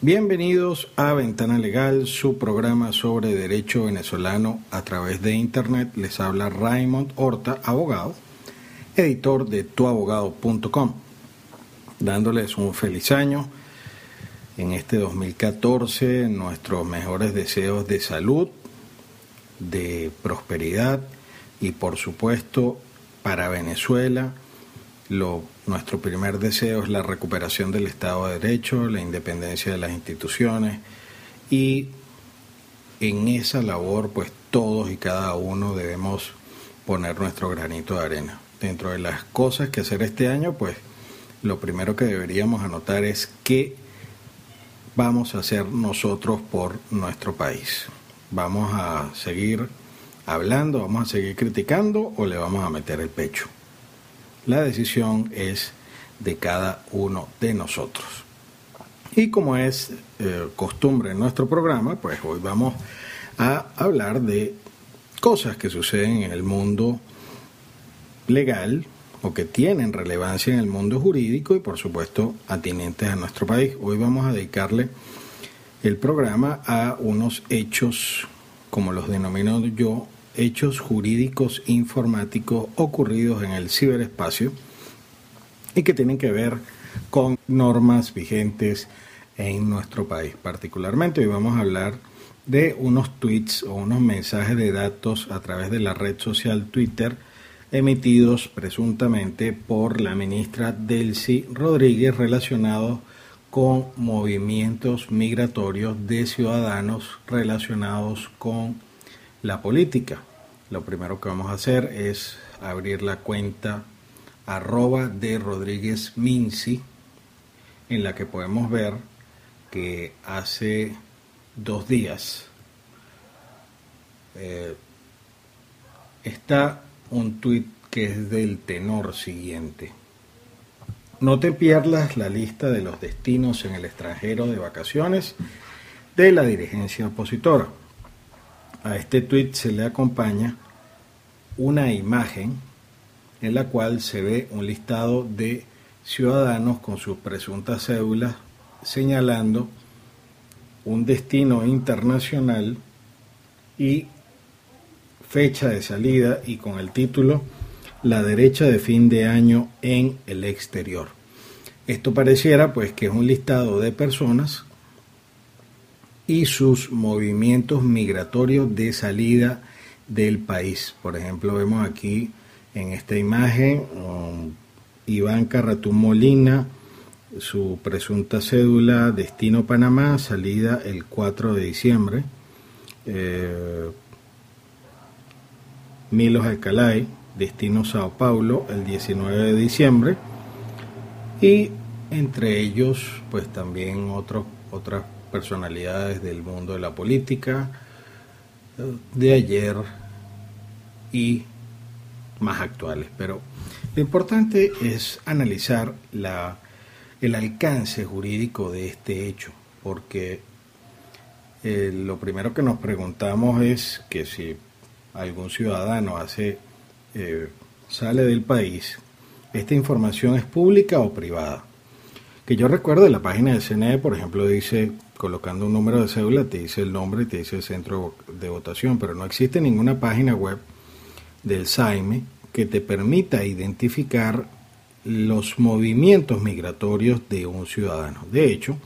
Bienvenidos a Ventana Legal, su programa sobre derecho venezolano a través de Internet. Les habla Raymond Horta, abogado, editor de tuabogado.com, dándoles un feliz año en este 2014, nuestros mejores deseos de salud, de prosperidad y por supuesto para Venezuela lo, nuestro primer deseo es la recuperación del Estado de Derecho, la independencia de las instituciones y en esa labor pues todos y cada uno debemos poner nuestro granito de arena. Dentro de las cosas que hacer este año pues lo primero que deberíamos anotar es qué vamos a hacer nosotros por nuestro país. ¿Vamos a seguir hablando, vamos a seguir criticando o le vamos a meter el pecho? La decisión es de cada uno de nosotros. Y como es eh, costumbre en nuestro programa, pues hoy vamos a hablar de cosas que suceden en el mundo legal o que tienen relevancia en el mundo jurídico y por supuesto atinentes a nuestro país. Hoy vamos a dedicarle el programa a unos hechos, como los denomino yo, hechos jurídicos informáticos ocurridos en el ciberespacio y que tienen que ver con normas vigentes en nuestro país. Particularmente hoy vamos a hablar de unos tweets o unos mensajes de datos a través de la red social Twitter emitidos presuntamente por la ministra Delcy Rodríguez relacionados con movimientos migratorios de ciudadanos relacionados con la política lo primero que vamos a hacer es abrir la cuenta arroba de Rodríguez Minci, en la que podemos ver que hace dos días eh, está un tuit que es del tenor siguiente. No te pierdas la lista de los destinos en el extranjero de vacaciones de la dirigencia opositora. A este tweet se le acompaña una imagen en la cual se ve un listado de ciudadanos con sus presuntas cédulas señalando un destino internacional y fecha de salida y con el título La derecha de fin de año en el exterior. Esto pareciera pues que es un listado de personas y sus movimientos migratorios de salida del país. Por ejemplo, vemos aquí en esta imagen um, Iván Carratú Molina, su presunta cédula, destino Panamá, salida el 4 de diciembre. Eh, Milos Alcalay, destino Sao Paulo, el 19 de diciembre. Y entre ellos, pues también otros otras personalidades del mundo de la política de ayer y más actuales. Pero lo importante es analizar la, el alcance jurídico de este hecho, porque eh, lo primero que nos preguntamos es que si algún ciudadano hace eh, sale del país, esta información es pública o privada. Que yo recuerdo de la página del CNE, por ejemplo, dice colocando un número de cédula te dice el nombre y te dice el centro de votación, pero no existe ninguna página web del SAIME que te permita identificar los movimientos migratorios de un ciudadano. De hecho,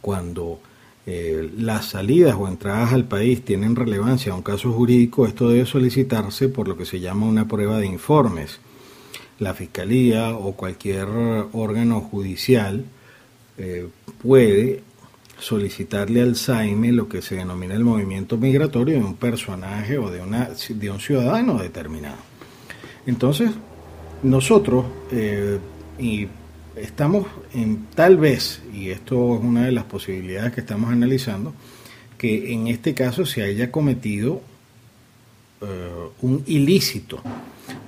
cuando eh, las salidas o entradas al país tienen relevancia a un caso jurídico, esto debe solicitarse por lo que se llama una prueba de informes. La Fiscalía o cualquier órgano judicial eh, puede solicitarle al SAIME lo que se denomina el movimiento migratorio de un personaje o de, una, de un ciudadano determinado. Entonces, nosotros eh, estamos en tal vez, y esto es una de las posibilidades que estamos analizando, que en este caso se haya cometido eh, un ilícito.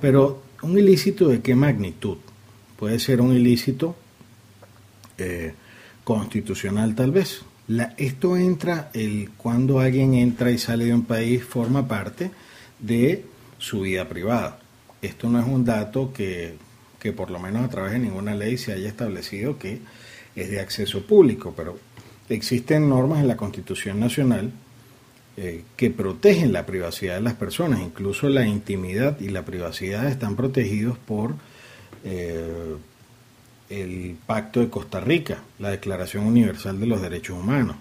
Pero un ilícito de qué magnitud? Puede ser un ilícito eh, constitucional tal vez. Esto entra, el, cuando alguien entra y sale de un país, forma parte de su vida privada. Esto no es un dato que, que por lo menos a través de ninguna ley se haya establecido que es de acceso público, pero existen normas en la Constitución Nacional eh, que protegen la privacidad de las personas, incluso la intimidad y la privacidad están protegidos por eh, el Pacto de Costa Rica, la Declaración Universal de los Derechos Humanos.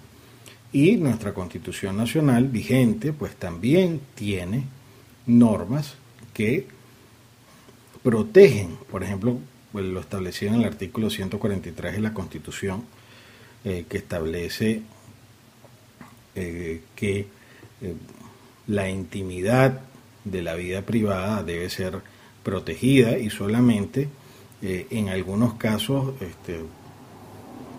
Y nuestra Constitución Nacional vigente, pues también tiene normas que protegen, por ejemplo, pues, lo establecido en el artículo 143 de la Constitución, eh, que establece que eh, la intimidad de la vida privada debe ser protegida y solamente eh, en algunos casos este,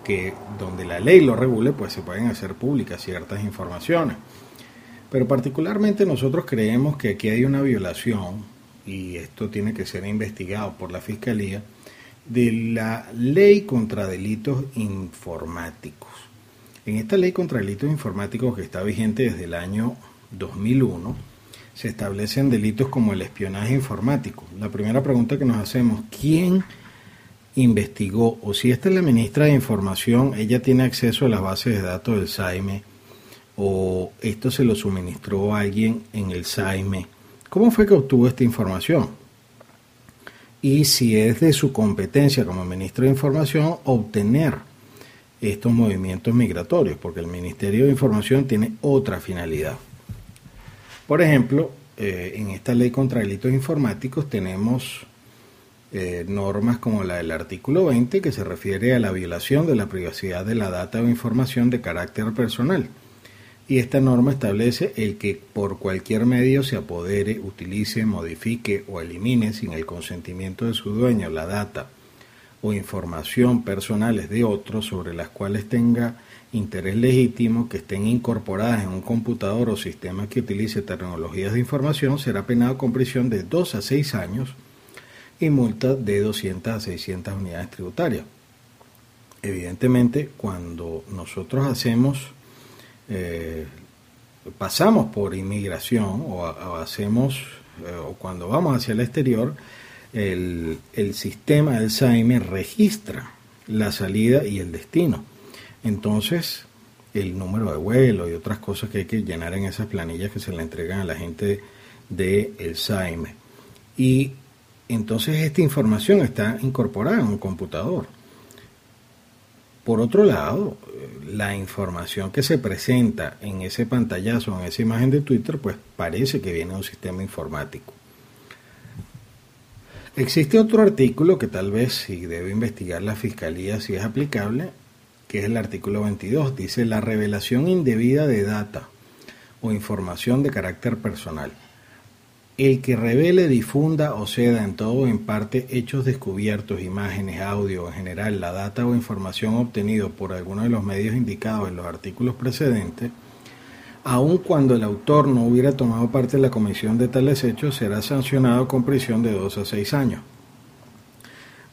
que donde la ley lo regule, pues se pueden hacer públicas ciertas informaciones. Pero particularmente nosotros creemos que aquí hay una violación, y esto tiene que ser investigado por la Fiscalía, de la ley contra delitos informáticos. En esta ley contra delitos informáticos que está vigente desde el año 2001, se establecen delitos como el espionaje informático. La primera pregunta que nos hacemos, ¿quién investigó o si esta es la ministra de Información, ella tiene acceso a las bases de datos del SAIME o esto se lo suministró a alguien en el SAIME? ¿Cómo fue que obtuvo esta información? Y si es de su competencia como ministro de Información obtener estos movimientos migratorios, porque el Ministerio de Información tiene otra finalidad. Por ejemplo, eh, en esta ley contra delitos informáticos tenemos eh, normas como la del artículo 20 que se refiere a la violación de la privacidad de la data o información de carácter personal. Y esta norma establece el que por cualquier medio se apodere, utilice, modifique o elimine sin el consentimiento de su dueño la data o información personales de otros sobre las cuales tenga interés legítimo que estén incorporadas en un computador o sistema que utilice tecnologías de información será penado con prisión de 2 a 6 años y multa de 200 a 600 unidades tributarias. Evidentemente, cuando nosotros hacemos, eh, pasamos por inmigración o, hacemos, eh, o cuando vamos hacia el exterior, el, sistema del SAIME registra la salida y el destino. Entonces, el número de vuelo y otras cosas que hay que llenar en esas planillas que se le entregan a la gente del el SAIME. Y entonces esta información está incorporada en un computador. Por otro lado, la información que se presenta en ese pantallazo, en esa imagen de Twitter, pues parece que viene de un sistema informático. Existe otro artículo que tal vez si debe investigar la fiscalía si es aplicable, que es el artículo 22. Dice la revelación indebida de data o información de carácter personal. El que revele, difunda o ceda en todo o en parte hechos descubiertos, imágenes, audio, en general, la data o información obtenido por alguno de los medios indicados en los artículos precedentes, aun cuando el autor no hubiera tomado parte de la comisión de tales hechos, será sancionado con prisión de 2 a 6 años.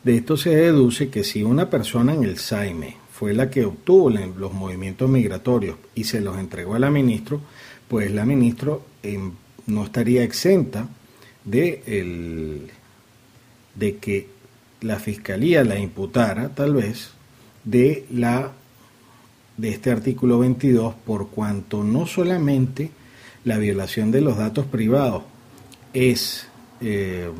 De esto se deduce que si una persona en el SAIME fue la que obtuvo los movimientos migratorios y se los entregó a la ministra, pues la ministra em, no estaría exenta de, de que la fiscalía la imputara, tal vez, de la de este artículo 22 por cuanto no solamente la violación de los datos privados es, eh,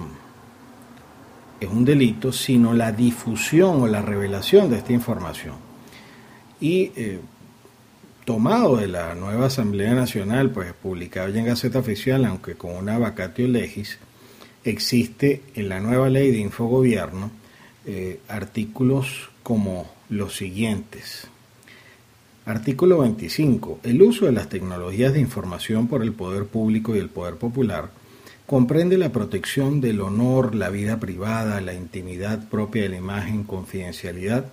es un delito, sino la difusión o la revelación de esta información. Y eh, tomado de la nueva Asamblea Nacional, pues publicado ya en Gaceta Oficial, aunque con una vacatio legis, existe en la nueva ley de infogobierno eh, artículos como los siguientes. Artículo 25. El uso de las tecnologías de información por el poder público y el poder popular comprende la protección del honor, la vida privada, la intimidad propia de la imagen, confidencialidad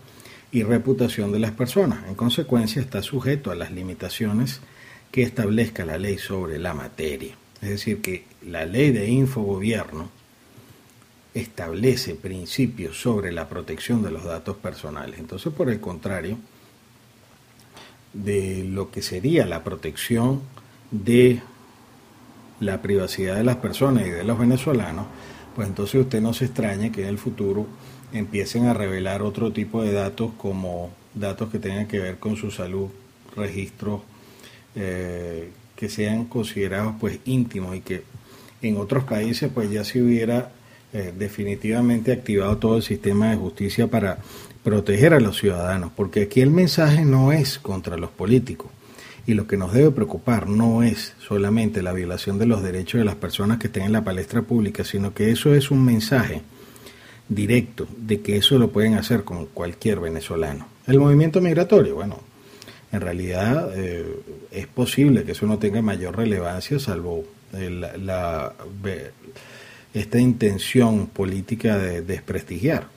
y reputación de las personas. En consecuencia, está sujeto a las limitaciones que establezca la ley sobre la materia. Es decir, que la ley de infogobierno establece principios sobre la protección de los datos personales. Entonces, por el contrario, de lo que sería la protección de la privacidad de las personas y de los venezolanos, pues entonces usted no se extrañe que en el futuro empiecen a revelar otro tipo de datos como datos que tengan que ver con su salud, registros eh, que sean considerados pues íntimos y que en otros países pues ya se hubiera eh, definitivamente activado todo el sistema de justicia para proteger a los ciudadanos, porque aquí el mensaje no es contra los políticos. Y lo que nos debe preocupar no es solamente la violación de los derechos de las personas que estén en la palestra pública, sino que eso es un mensaje directo de que eso lo pueden hacer con cualquier venezolano. El movimiento migratorio, bueno, en realidad eh, es posible que eso no tenga mayor relevancia salvo la, esta intención política de desprestigiar.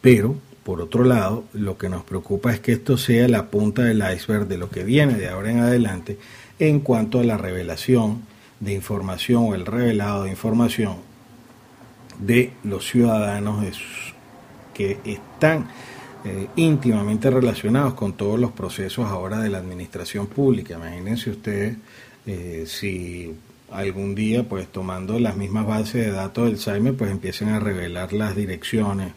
Pero, por otro lado, lo que nos preocupa es que esto sea la punta del iceberg de lo que viene de ahora en adelante en cuanto a la revelación de información o el revelado de información de los ciudadanos que están eh, íntimamente relacionados con todos los procesos ahora de la administración pública. Imagínense ustedes eh, si algún día, pues tomando las mismas bases de datos del SAIME, pues empiecen a revelar las direcciones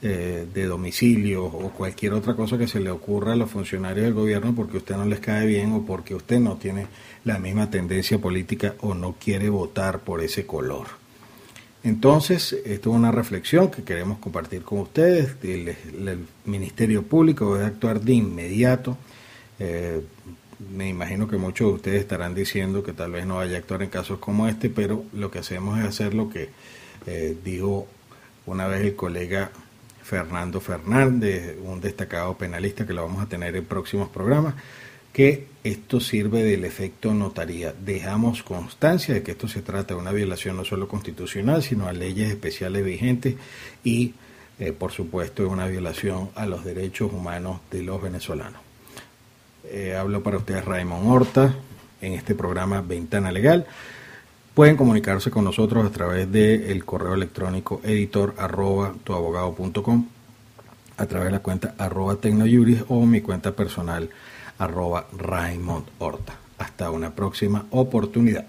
eh, de domicilio o cualquier otra cosa que se le ocurra a los funcionarios del gobierno porque usted no les cae bien o porque usted no tiene la misma tendencia política o no quiere votar por ese color. Entonces, esto es una reflexión que queremos compartir con ustedes. El, Ministerio Público debe actuar de inmediato. Eh, me imagino que muchos de ustedes estarán diciendo que tal vez no vaya a actuar en casos como este, pero lo que hacemos es hacer lo que eh, dijo una vez el colega Fernando Fernández, un destacado penalista que lo vamos a tener en próximos programas, que esto sirve del efecto notaría. Dejamos constancia de que esto se trata de una violación no solo constitucional, sino a leyes especiales vigentes y, eh, por supuesto, de una violación a los derechos humanos de los venezolanos. Eh, hablo para ustedes Raymond Horta en este programa Ventana Legal. Pueden comunicarse con nosotros a través del correo electrónico editor arroba tuabogado.com, a través de la cuenta arroba tecnojuris o mi cuenta personal arroba Raymond Horta. Hasta una próxima oportunidad.